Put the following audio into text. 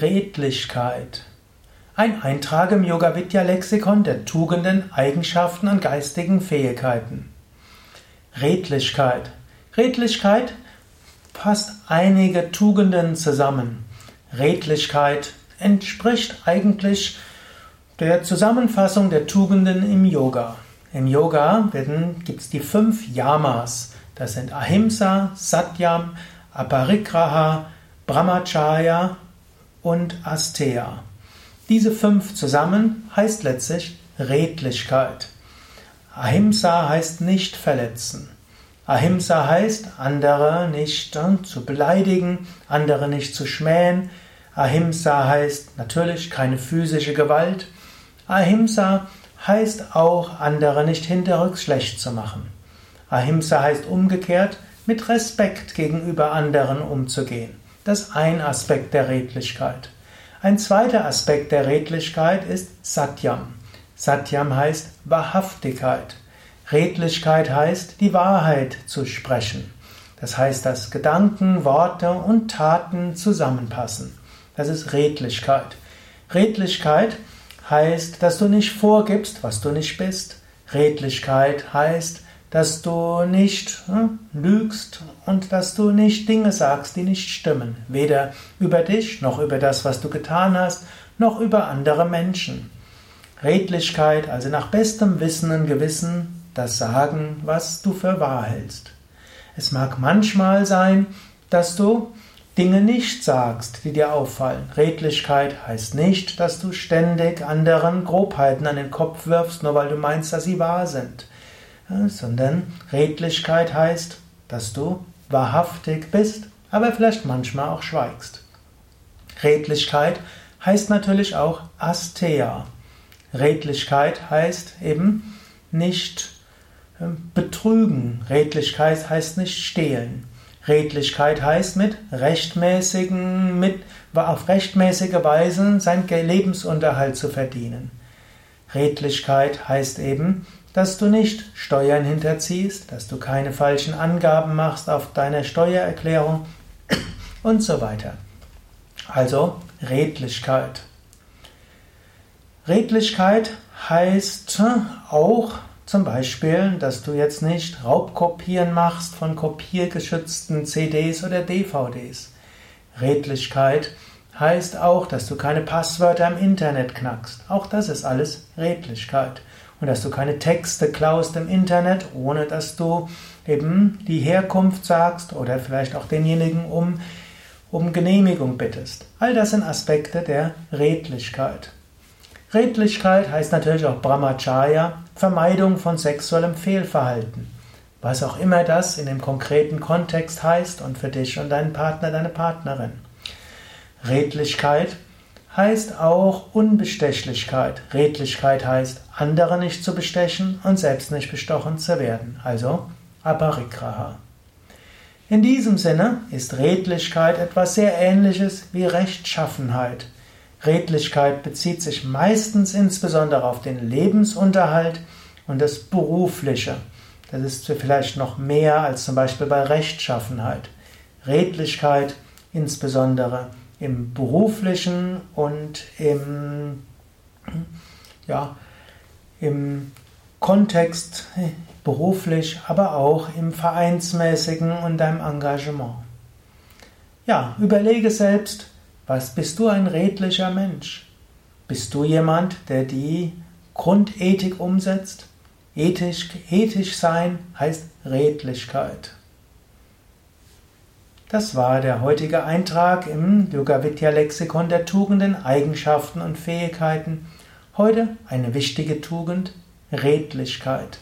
Redlichkeit. Ein Eintrag im Yoga Vidya Lexikon der Tugenden, Eigenschaften und geistigen Fähigkeiten. Redlichkeit. Redlichkeit fasst einige Tugenden zusammen. Redlichkeit entspricht eigentlich der Zusammenfassung der Tugenden im Yoga. Im Yoga gibt es die fünf Yamas. Das sind Ahimsa, Satyam, Aparigraha, Brahmacharya und Asteya. Diese fünf zusammen heißt letztlich Redlichkeit. Ahimsa heißt nicht verletzen. Ahimsa heißt, andere nicht äh, zu beleidigen, andere nicht zu schmähen. Ahimsa heißt natürlich keine physische Gewalt. Ahimsa heißt auch, andere nicht hinterrücks schlecht zu machen. Ahimsa heißt umgekehrt, mit Respekt gegenüber anderen umzugehen. Das ist ein Aspekt der Redlichkeit. Ein zweiter Aspekt der Redlichkeit ist Satyam. Satyam heißt Wahrhaftigkeit. Redlichkeit heißt, die Wahrheit zu sprechen. Das heißt, dass Gedanken, Worte und Taten zusammenpassen. Das ist Redlichkeit. Redlichkeit heißt, dass du nicht vorgibst, was du nicht bist. Redlichkeit heißt, dass du nicht hm, lügst und dass du nicht Dinge sagst, die nicht stimmen, weder über dich noch über das, was du getan hast, noch über andere Menschen. Redlichkeit, also nach bestem Wissen und Gewissen, das sagen, was du für wahr hältst. Es mag manchmal sein, dass du Dinge nicht sagst, die dir auffallen. Redlichkeit heißt nicht, dass du ständig anderen Grobheiten an den Kopf wirfst, nur weil du meinst, dass sie wahr sind sondern Redlichkeit heißt, dass du wahrhaftig bist, aber vielleicht manchmal auch schweigst. Redlichkeit heißt natürlich auch Asteya. Redlichkeit heißt eben nicht ähm, betrügen. Redlichkeit heißt nicht stehlen. Redlichkeit heißt mit rechtmäßigen, mit, auf rechtmäßige Weise seinen Lebensunterhalt zu verdienen. Redlichkeit heißt eben dass du nicht Steuern hinterziehst, dass du keine falschen Angaben machst auf deiner Steuererklärung und so weiter. Also Redlichkeit. Redlichkeit heißt auch zum Beispiel, dass du jetzt nicht Raubkopieren machst von kopiergeschützten CDs oder DVDs. Redlichkeit heißt auch, dass du keine Passwörter im Internet knackst. Auch das ist alles Redlichkeit und dass du keine Texte klaust im Internet, ohne dass du eben die Herkunft sagst oder vielleicht auch denjenigen um, um Genehmigung bittest. All das sind Aspekte der Redlichkeit. Redlichkeit heißt natürlich auch Brahmacharya, Vermeidung von sexuellem Fehlverhalten. Was auch immer das in dem konkreten Kontext heißt und für dich und deinen Partner, deine Partnerin. Redlichkeit heißt auch Unbestechlichkeit. Redlichkeit heißt, andere nicht zu bestechen und selbst nicht bestochen zu werden. Also Aparigraha. In diesem Sinne ist Redlichkeit etwas sehr Ähnliches wie Rechtschaffenheit. Redlichkeit bezieht sich meistens insbesondere auf den Lebensunterhalt und das Berufliche. Das ist vielleicht noch mehr als zum Beispiel bei Rechtschaffenheit. Redlichkeit insbesondere im beruflichen und im, ja, im Kontext beruflich, aber auch im vereinsmäßigen und deinem Engagement. Ja, überlege selbst, was bist du ein redlicher Mensch? Bist du jemand, der die Grundethik umsetzt? Ethisch, ethisch sein heißt Redlichkeit. Das war der heutige Eintrag im Yoga Vidya Lexikon der Tugenden, Eigenschaften und Fähigkeiten. Heute eine wichtige Tugend, Redlichkeit.